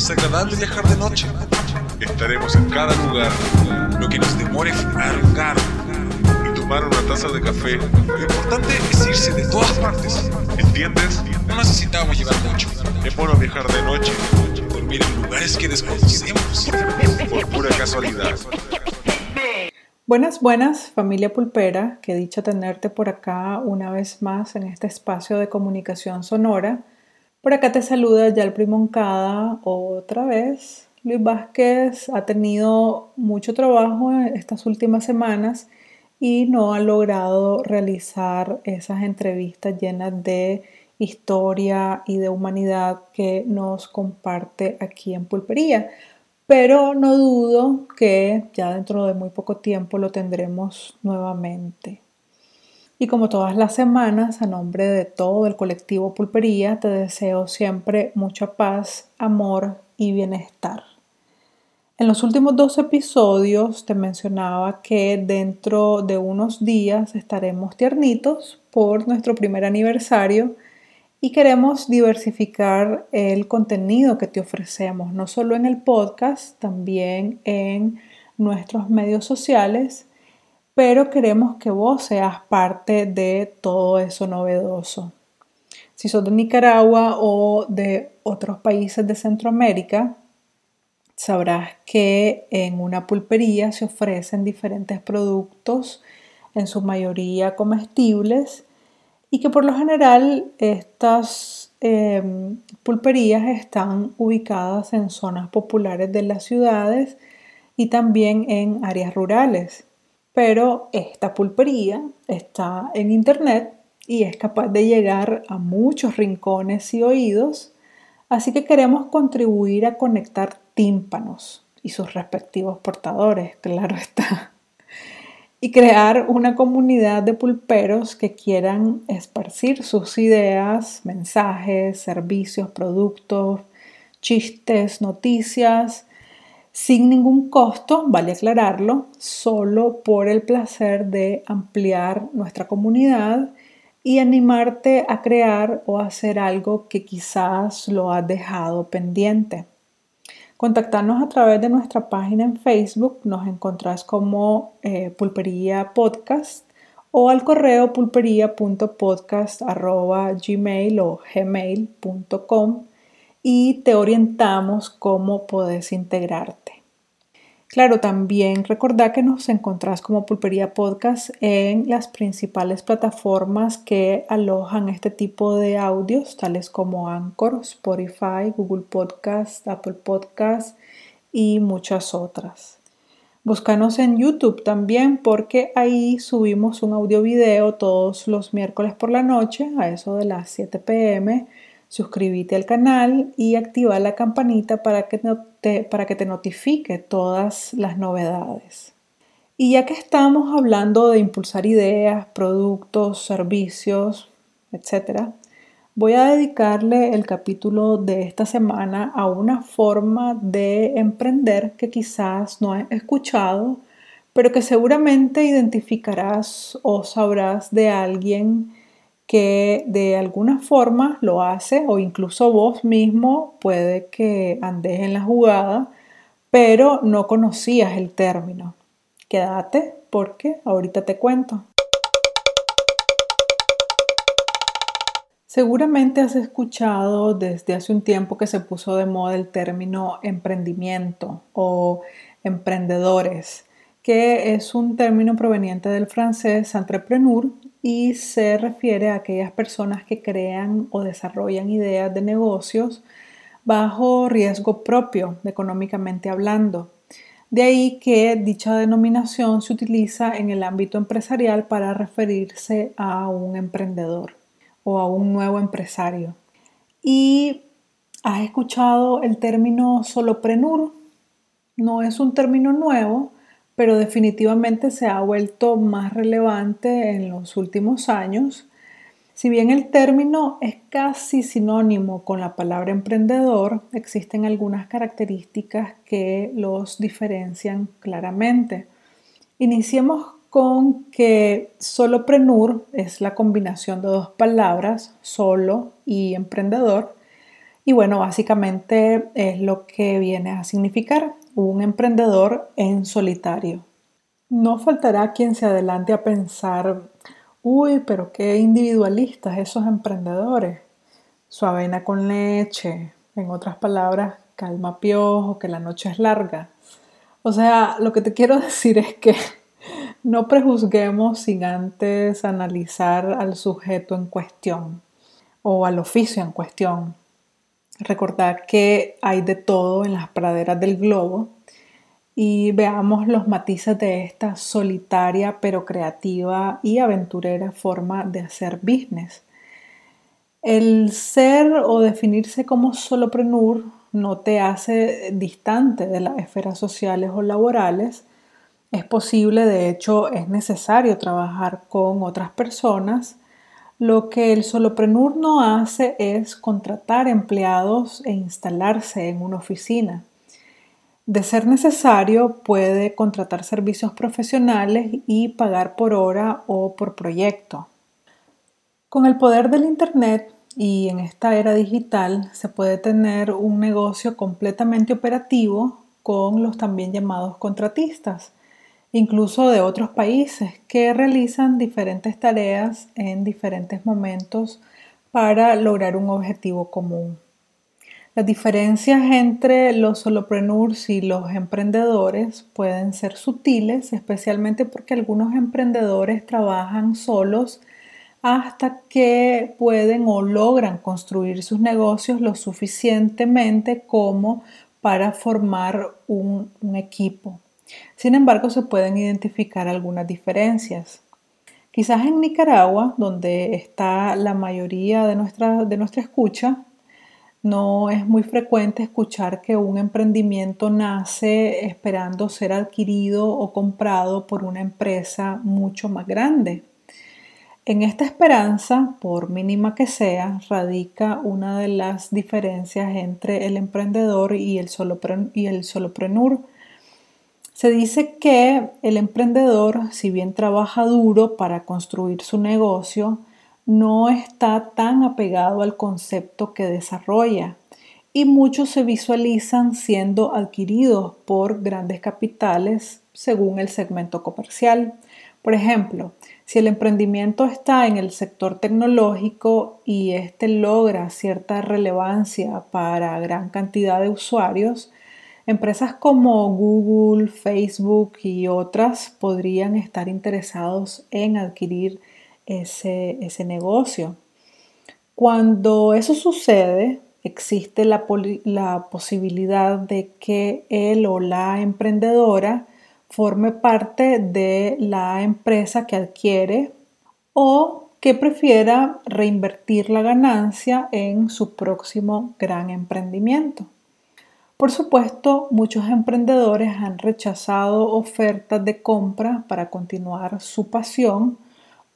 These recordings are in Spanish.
Es agradable viajar de noche. Estaremos en cada lugar, lo que nos demore un carro y tomar una taza de café. Lo importante es irse de todas partes. ¿Entiendes? No necesitamos llevar mucho. Es bueno viajar de noche, dormir en lugares que desconocemos, por pura casualidad. Buenas, buenas, familia pulpera. Qué dicho tenerte por acá una vez más en este espacio de comunicación sonora. Por acá te saluda ya el Primoncada otra vez Luis Vázquez ha tenido mucho trabajo en estas últimas semanas y no ha logrado realizar esas entrevistas llenas de historia y de humanidad que nos comparte aquí en Pulpería. Pero no dudo que ya dentro de muy poco tiempo lo tendremos nuevamente. Y como todas las semanas, a nombre de todo el colectivo Pulpería, te deseo siempre mucha paz, amor y bienestar. En los últimos dos episodios te mencionaba que dentro de unos días estaremos tiernitos por nuestro primer aniversario y queremos diversificar el contenido que te ofrecemos, no solo en el podcast, también en nuestros medios sociales, pero queremos que vos seas parte de todo eso novedoso. Si sos de Nicaragua o de otros países de Centroamérica, sabrás que en una pulpería se ofrecen diferentes productos, en su mayoría comestibles, y que por lo general estas em, pulperías están ubicadas en zonas populares de las ciudades y también en áreas rurales. Pero esta pulpería está en internet y es capaz de llegar a muchos rincones y oídos, así que queremos contribuir a conectar tímpanos y sus respectivos portadores, claro está. Y crear una comunidad de pulperos que quieran esparcir sus ideas, mensajes, servicios, productos, chistes, noticias, sin ningún costo, vale aclararlo, solo por el placer de ampliar nuestra comunidad y animarte a crear o hacer algo que quizás lo has dejado pendiente. Contactarnos a través de nuestra página en Facebook, nos encontrás como eh, Pulpería Podcast o al correo pulpería.podcast.gmail o gmail.com y te orientamos cómo puedes integrarte. Claro, también recordad que nos encontrás como Pulpería Podcast en las principales plataformas que alojan este tipo de audios, tales como Anchor, Spotify, Google Podcast, Apple Podcast y muchas otras. Búscanos en YouTube también porque ahí subimos un audio video todos los miércoles por la noche a eso de las 7 pm suscríbete al canal y activa la campanita para que, te, para que te notifique todas las novedades. Y ya que estamos hablando de impulsar ideas, productos, servicios, etc., voy a dedicarle el capítulo de esta semana a una forma de emprender que quizás no has escuchado, pero que seguramente identificarás o sabrás de alguien que de alguna forma lo hace o incluso vos mismo puede que andes en la jugada, pero no conocías el término. Quédate porque ahorita te cuento. Seguramente has escuchado desde hace un tiempo que se puso de moda el término emprendimiento o emprendedores, que es un término proveniente del francés entrepreneur y se refiere a aquellas personas que crean o desarrollan ideas de negocios bajo riesgo propio, económicamente hablando. De ahí que dicha denominación se utiliza en el ámbito empresarial para referirse a un emprendedor o a un nuevo empresario. ¿Y has escuchado el término soloprenur? No es un término nuevo, pero definitivamente se ha vuelto más relevante en los últimos años. Si bien el término es casi sinónimo con la palabra emprendedor, existen algunas características que los diferencian claramente. Iniciemos con que soloprenur es la combinación de dos palabras, solo y emprendedor, Y bueno, básicamente es lo que viene a significar un emprendedor en solitario. No faltará quien se adelante a pensar, uy, pero qué individualistas esos emprendedores. Su avena con leche, en otras palabras, calma piojo, que la noche es larga. O sea, lo que te quiero decir es que no prejuzguemos sin antes analizar al sujeto en cuestión o al oficio en cuestión. Recordar que hay de todo en las praderas del globo y veamos los matices de esta solitaria pero creativa y aventurera forma de hacer business. El ser o definirse como soloprenur no te hace distante de las esferas sociales o laborales. Es posible, de hecho, es necesario trabajar con otras personas. Lo que el soloprenur no hace es contratar empleados e instalarse en una oficina. De ser necesario, puede contratar servicios profesionales y pagar por hora o por proyecto. Con el poder del Internet y en esta era digital se puede tener un negocio completamente operativo con los también llamados contratistas, incluso de otros países que realizan diferentes tareas en diferentes momentos para lograr un objetivo común. Las diferencias entre los solopreneurs y los emprendedores pueden ser sutiles, especialmente porque algunos emprendedores trabajan solos hasta que pueden o logran construir sus negocios lo suficientemente como para formar un, equipo. Sin embargo, se pueden identificar algunas diferencias. Quizás en Nicaragua, donde está la mayoría de nuestra, de nuestra escucha, no es muy frecuente escuchar que un emprendimiento nace esperando ser adquirido o comprado por una empresa mucho más grande. En esta esperanza, por mínima que sea, radica una de las diferencias entre el emprendedor y el, soloprenur. Se dice que el emprendedor, si bien trabaja duro para construir su negocio, no está tan apegado al concepto que desarrolla y muchos se visualizan siendo adquiridos por grandes capitales según el segmento comercial. Por ejemplo, si el emprendimiento está en el sector tecnológico y éste logra cierta relevancia para gran cantidad de usuarios, empresas como Google, Facebook y otras podrían estar interesados en adquirir ese, negocio. Cuando eso sucede, existe la, la posibilidad de que él o la emprendedora forme parte de la empresa que adquiere o que prefiera reinvertir la ganancia en su próximo gran emprendimiento. Por supuesto, muchos emprendedores han rechazado ofertas de compra para continuar su pasión,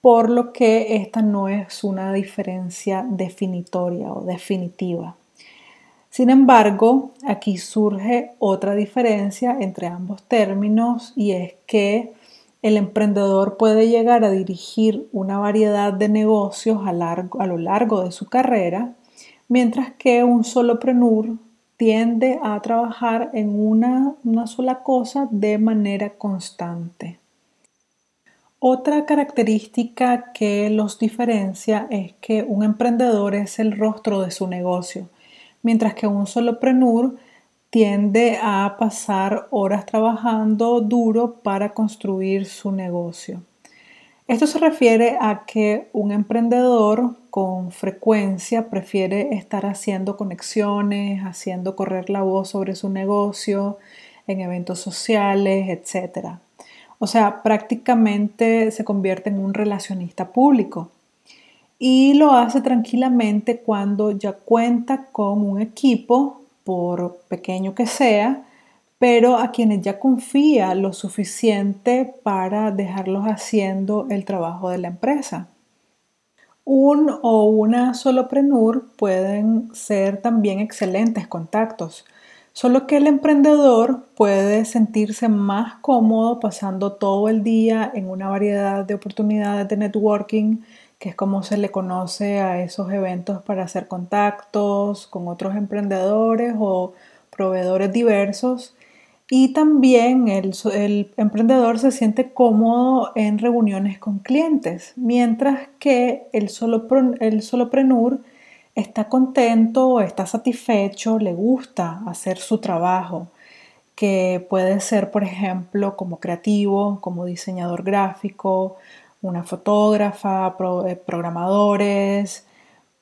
por lo que esta no es una diferencia definitoria o definitiva. Sin embargo, aquí surge otra diferencia entre ambos términos y es que el emprendedor puede llegar a dirigir una variedad de negocios a, lo largo de su carrera, mientras que un soloprenur tiende a trabajar en una, una sola cosa de manera constante. Otra característica que los diferencia es que un emprendedor es el rostro de su negocio mientras que un soloprenur tiende a pasar horas trabajando duro para construir su negocio. Esto se refiere a que un emprendedor con frecuencia prefiere estar haciendo conexiones, haciendo correr la voz sobre su negocio en eventos sociales, etc. O sea, prácticamente se convierte en un relacionista público y lo hace tranquilamente cuando ya cuenta con un equipo, por pequeño que sea, pero a quienes ya confía lo suficiente para dejarlos haciendo el trabajo de la empresa. Un o una soloprenur pueden ser también excelentes contactos, solo que el emprendedor puede sentirse más cómodo pasando todo el día en una variedad de oportunidades de networking que es como se le conoce a esos eventos para hacer contactos con otros emprendedores o proveedores diversos. Y también el, emprendedor se siente cómodo en reuniones con clientes, mientras que el, solo, el soloprenur está contento, está satisfecho, le gusta hacer su trabajo, que puede ser, por ejemplo, como creativo, como diseñador gráfico, una fotógrafa, eh, programadores,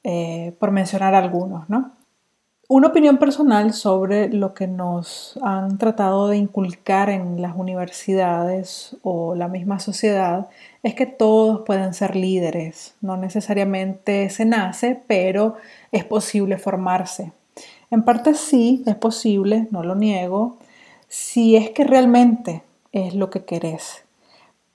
eh, por mencionar algunos, ¿no? Una opinión personal sobre lo que nos han tratado de inculcar en las universidades o la misma sociedad es que todos pueden ser líderes. No necesariamente se nace, pero es posible formarse. En parte sí, es posible, no lo niego, si es que realmente es lo que querés.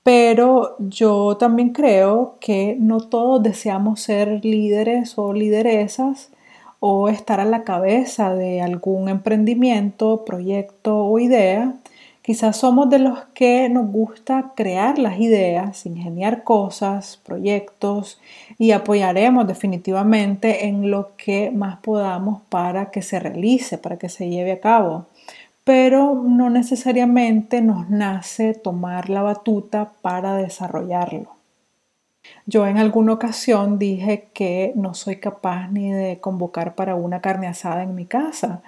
Pero yo también creo que no todos deseamos ser líderes o lideresas o estar a la cabeza de algún emprendimiento, proyecto o idea. Quizás somos de los que nos gusta crear las ideas, ingeniar cosas, proyectos y apoyaremos definitivamente en lo que más podamos para que se realice, para que se lleve a cabo. Pero no necesariamente nos nace tomar la batuta para desarrollarlo. Yo en alguna ocasión dije que no soy capaz ni de convocar para una carne asada en mi casa.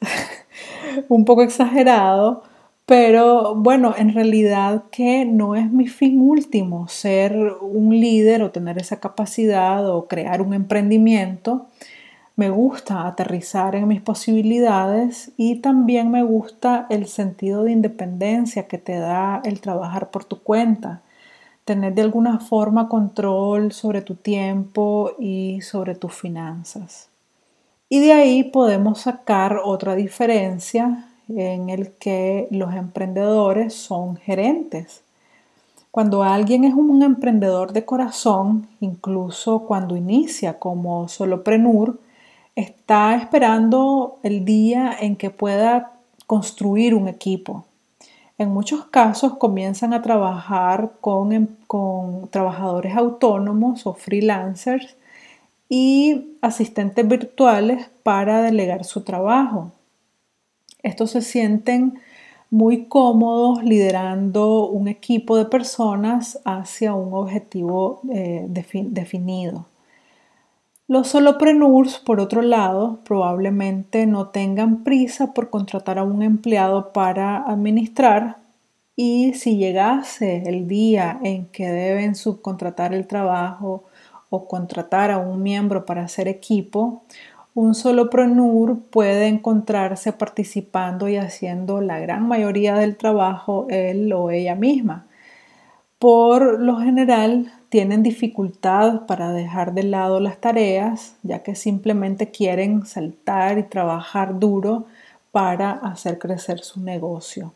Un poco exagerado, pero bueno, en realidad que no es mi fin último ser un líder o tener esa capacidad o crear un emprendimiento. Me gusta aterrizar en mis posibilidades y también me gusta el sentido de independencia que te da el trabajar por tu cuenta tener de alguna forma control sobre tu tiempo y sobre tus finanzas. Y de ahí podemos sacar otra diferencia en el que los emprendedores son gerentes. Cuando alguien es un emprendedor de corazón, incluso cuando inicia como soloprenur, está esperando el día en que pueda construir un equipo, en muchos casos comienzan a trabajar em, con, trabajadores autónomos o freelancers y asistentes virtuales para delegar su trabajo. Estos se sienten muy cómodos liderando un equipo de personas hacia un objetivo eh, definido. Los solopreneurs, por otro lado, probablemente no tengan prisa por contratar a un empleado para administrar y si llegase el día en que deben subcontratar el trabajo o contratar a un miembro para hacer equipo, un solopreneur puede encontrarse participando y haciendo la gran mayoría del trabajo él o ella misma. Por lo general, tienen dificultad para dejar de lado las tareas, ya que simplemente quieren saltar y trabajar duro para hacer crecer su negocio.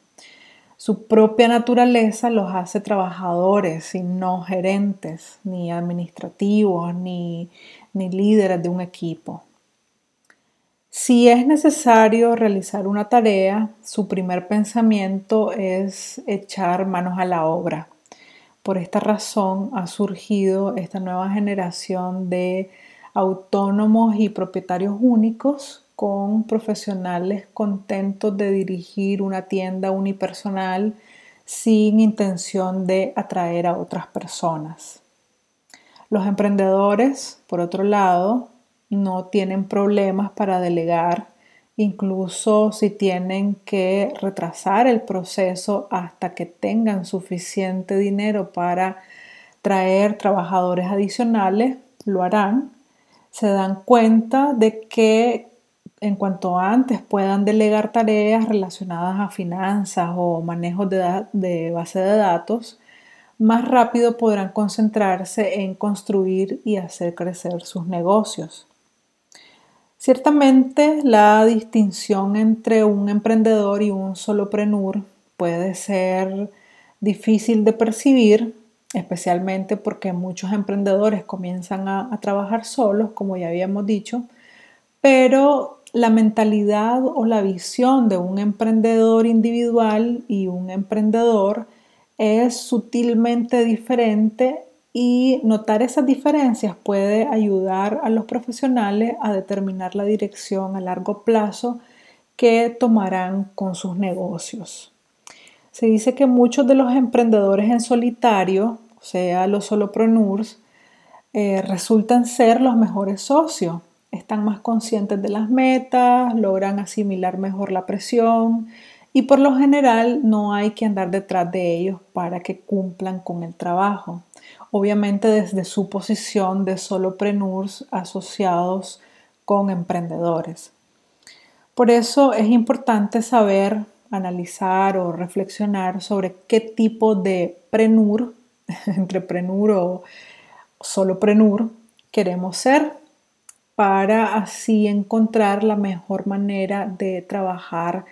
Su propia naturaleza los hace trabajadores y no gerentes, ni administrativos, ni, ni líderes de un equipo. Si es necesario realizar una tarea, su primer pensamiento es echar manos a la obra por esta razón ha surgido esta nueva generación de autónomos y propietarios únicos con profesionales contentos de dirigir una tienda unipersonal sin intención de atraer a otras personas. Los emprendedores, por otro lado, no tienen problemas para delegar incluso si tienen que retrasar el proceso hasta que tengan suficiente dinero para traer trabajadores adicionales, lo harán. Se dan cuenta de que en cuanto antes puedan delegar tareas relacionadas a finanzas o manejo de, de base de datos, más rápido podrán concentrarse en construir y hacer crecer sus negocios. Ciertamente la distinción entre un emprendedor y un soloprenur puede ser difícil de percibir, especialmente porque muchos emprendedores comienzan a, a, trabajar solos, como ya habíamos dicho, pero la mentalidad o la visión de un emprendedor individual y un emprendedor es sutilmente diferente y notar esas diferencias puede ayudar a los profesionales a determinar la dirección a largo plazo que tomarán con sus negocios. Se dice que muchos de los emprendedores en solitario, o sea, los solopreneurs, eh, resultan ser los mejores socios. Están más conscientes de las metas, logran asimilar mejor la presión y por lo general no hay que andar detrás de ellos para que cumplan con el trabajo. Obviamente desde su posición de solopreneurs asociados con emprendedores. Por eso es importante saber analizar o reflexionar sobre qué tipo de prenur, entreprenur o soloprenur queremos ser para así encontrar la mejor manera de trabajar,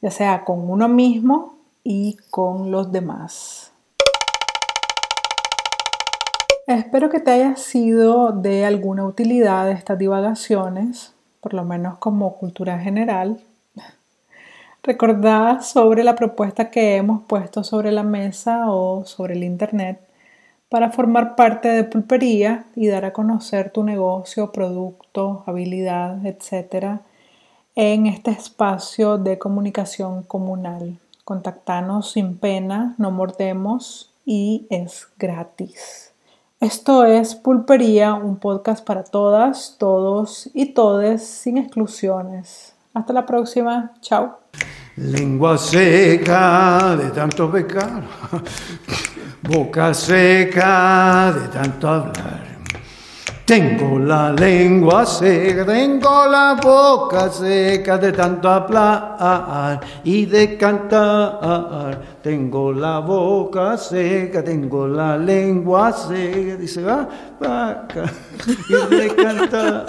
ya sea con uno mismo y con los demás. Espero que te haya sido de alguna utilidad estas divagaciones, por lo menos como cultura general. Recordá sobre la propuesta que hemos puesto sobre la mesa o sobre el Internet para formar parte de Pulpería y dar a conocer tu negocio, producto, habilidad, etc. en este espacio de comunicación comunal. Contactanos sin pena, no mordemos y es gratis. Esto es Pulpería, un podcast para todas, todos y todes sin exclusiones. Hasta la próxima. Chao. Lengua seca de tanto pecar, boca seca de tanto hablar. Tengo la lengua seca, tengo la boca seca de tanto hablar y de cantar. Tengo la boca seca, tengo la lengua seca, dice va, vaca, y de cantar.